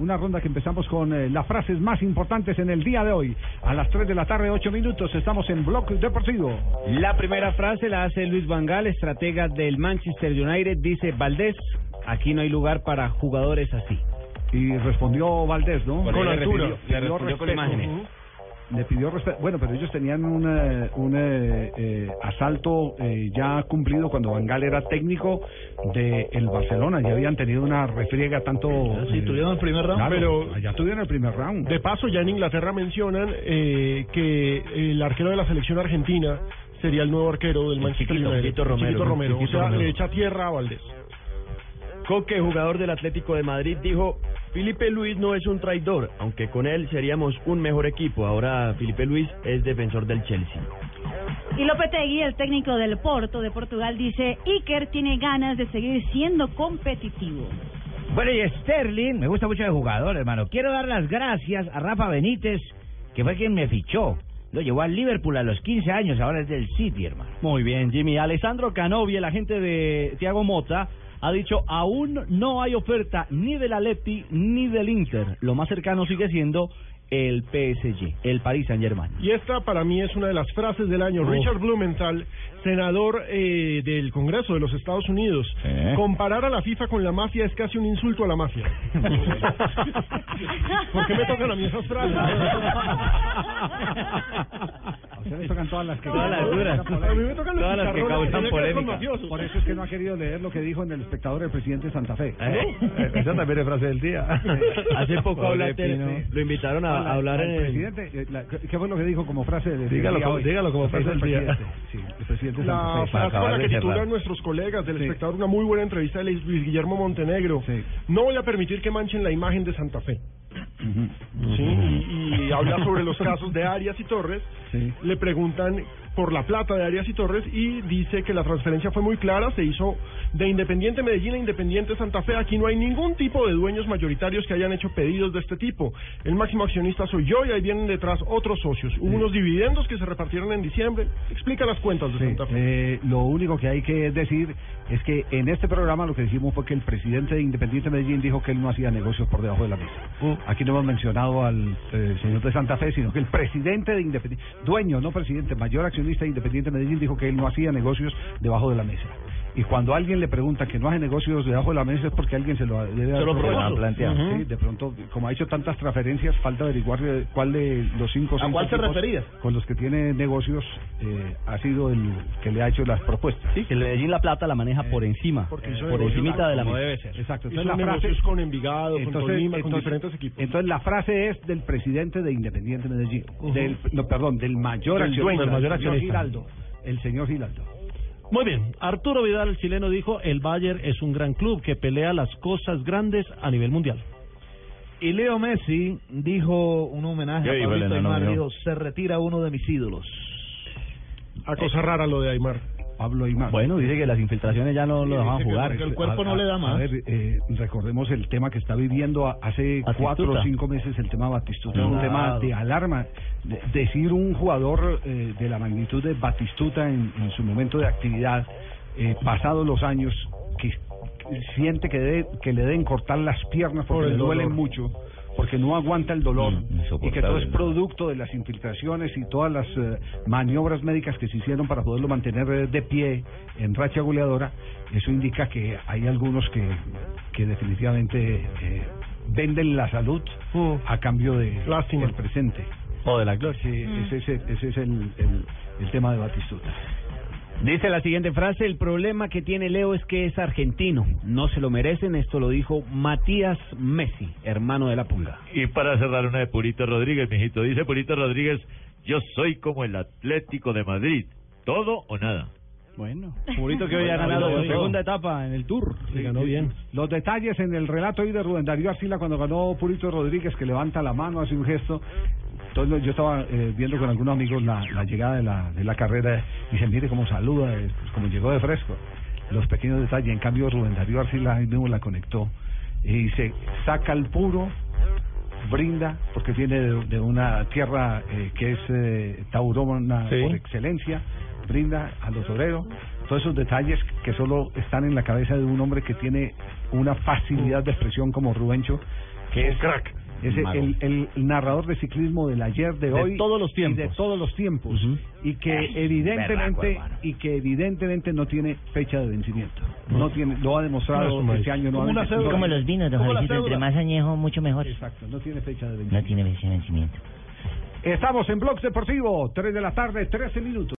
Una ronda que empezamos con eh, las frases más importantes en el día de hoy. A las 3 de la tarde, 8 minutos, estamos en Blog Deportivo. La primera frase la hace Luis Vangal, estratega del Manchester United. Dice, Valdés, aquí no hay lugar para jugadores así. Y respondió Valdés, ¿no? Con altura. Le respondió con imágenes. Le pidió respeto. Bueno, pero ellos tenían un, eh, un eh, eh, asalto eh, ya cumplido cuando Vangal era técnico del el Barcelona. Ya habían tenido una refriega tanto... Sí, eh, tuvieron el primer round, claro, pero- Ya tuvieron el primer round. De paso, ya en Inglaterra mencionan eh, que el arquero de la selección argentina sería el nuevo arquero del Manchester United. Chiquito Romero. Chiquito Romero. Chiquito o sea, Romero. le echa tierra a Valdés. Coque, jugador del Atlético de Madrid, dijo, Felipe Luis no es un traidor, aunque con él seríamos un mejor equipo. Ahora Felipe Luis es defensor del Chelsea. Y Lopetegui, el técnico del Porto de Portugal, dice, Iker tiene ganas de seguir siendo competitivo. Bueno, y Sterling, me gusta mucho de jugador, hermano. Quiero dar las gracias a Rafa Benítez, que fue quien me fichó. Lo llevó al Liverpool a los 15 años, ahora es del City, hermano. Muy bien, Jimmy. Alessandro Canovi, el agente de Thiago Mota, ha dicho aún no hay oferta ni del Atleti ni del Inter. Lo más cercano sigue siendo el PSG, el Paris Saint Germain. Y esta para mí es una de las frases del año. Oh. Richard Blumenthal, senador eh, del Congreso de los Estados Unidos. Eh. Comparar a la FIFA con la mafia es casi un insulto a la mafia. ¿Por qué me tocan a mí esas frases? A ustedes tocan todas las que... Todas las duras. A mí me tocan Todas las que causan polémica. Por eso es que no ha querido leer lo que dijo en el espectador el presidente de Santa Fe. Eh, Esa también es frase del día. Hace poco hablaste- lo invitaron a, a hablar en el presidente. eh, la- ¿Qué fue lo que dijo como frase del Dígalo día como- hoy? dígalo como frase del día. Sí, el presidente de La Santa Fe. frase con la que titulan nuestros colegas del Sí. espectador una muy buena entrevista de Luis Guillermo Montenegro. Sí. No voy a permitir que manchen la imagen de Santa Fe. ¿Sí? Y, y habla sobre los casos de Arias y Torres. Sí. Le preguntan por la plata de Arias y Torres y dice que la transferencia fue muy clara, se hizo de Independiente Medellín a Independiente Santa Fe. Aquí no hay ningún tipo de dueños mayoritarios que hayan hecho pedidos de este tipo. El máximo accionista soy yo y ahí vienen detrás otros socios. Hubo unos dividendos que se repartieron en diciembre. Explica las cuentas de Sí, Santa Fe. eh, lo único que hay que decir es que en este programa lo que dijimos fue que el presidente de Independiente Medellín dijo que él no hacía negocios por debajo de la mesa. Mm. Aquí no hemos mencionado al eh, señor de Santa Fe, sino que el presidente de Independiente, dueño, no presidente, mayor accionista de Independiente Medellín dijo que él no hacía negocios debajo de la mesa. Y cuando alguien le pregunta que no hace negocios debajo de la mesa es porque alguien se lo debe lo propuso. planteado. Ujú. Sí, de pronto, como ha hecho tantas transferencias, falta averiguar eh, cuál de los cinco ¿A seis cuál se equipos refería? con los que tiene negocios eh, ha sido el que le ha hecho las propuestas. Sí, que el Medellín La Plata la maneja por encima, porque hizo por encimita de la mesa. debe ser. Exacto. Entonces la frase, con Envigado, con entonces, Tolima, con diferentes equipos. entonces la frase es del presidente de Independiente Medellín, del, no, perdón, del mayor Del accionista, dueño, del mayor el señor accionista. Giraldo, el señor Giraldo. Muy bien, Arturo Vidal, el chileno, dijo, el Bayern es un gran club que pelea las cosas grandes a nivel mundial. Y Leo Messi dijo un homenaje ¿Qué a Pablito Aymar, dijo, se retira uno de mis ídolos. A cosa rara lo de Aymar. Pablo. Bueno, dice que las infiltraciones ya no lo dejaban jugar. que el cuerpo no le da más. A ver, eh, recordemos el tema que está viviendo a- hace Batistuta. cuatro o cinco meses, el tema Batistuta, un Claro. tema de alarma. De- decir un jugador eh, de la magnitud de Batistuta en, en su momento de actividad, eh, pasados los años, que siente que, debe- que le deben cortar las piernas Por porque le duelen dolor. mucho. Porque no aguanta el dolor Mm, y que todo es producto de las infiltraciones y todas las eh, maniobras médicas que se hicieron para poderlo mantener eh, de pie en racha goleadora, eso indica que hay algunos que, que definitivamente eh, venden la salud Mm. a cambio de Lástima. del presente. O de la gloria. Sí, ese, ese, ese es el, el, el tema de Batistuta. Dice la siguiente frase, el problema que tiene Leo es que es argentino, no se lo merecen, esto lo dijo Matías Messi, hermano de la Pulga. Y para cerrar una de Purito Rodríguez, mijito, dice Purito Rodríguez, yo soy como el Atlético de Madrid, todo o nada. Bueno, Purito que hoy ha ganado su segunda etapa en el Tour. Le ganó bien. Los detalles en el relato ahí de Rubén Darío Arcila cuando ganó Purito Rodríguez, que levanta la mano, hace un gesto. Entonces yo estaba eh, viendo con algunos amigos la, la llegada de la, de la carrera y se mire cómo saluda, eh, como llegó de fresco. Los pequeños detalles. En cambio Rubén Darío Arcila ahí mismo la conectó y se saca el puro, brinda, porque viene de, de una tierra eh, que es eh, taurona Sí. por excelencia, brinda a los obreros. Todos esos detalles que solo están en la cabeza de un hombre que tiene una facilidad de expresión como Rubencho, que es crack. Es el, el- narrador de ciclismo del ayer, de, De hoy todos los y tiempos. de todos los tiempos y que evidentemente y que evidentemente no tiene fecha de vencimiento. No tiene, lo ha demostrado No, este año. Como una nuevamente. cédula. No- Como los vinos, don Como Javiercito, entre más añejo, mucho mejor. Exacto, no tiene fecha de No vencimiento. tiene vencimiento. Estamos en Blogs Deportivo, 3 de la tarde, 13 minutos.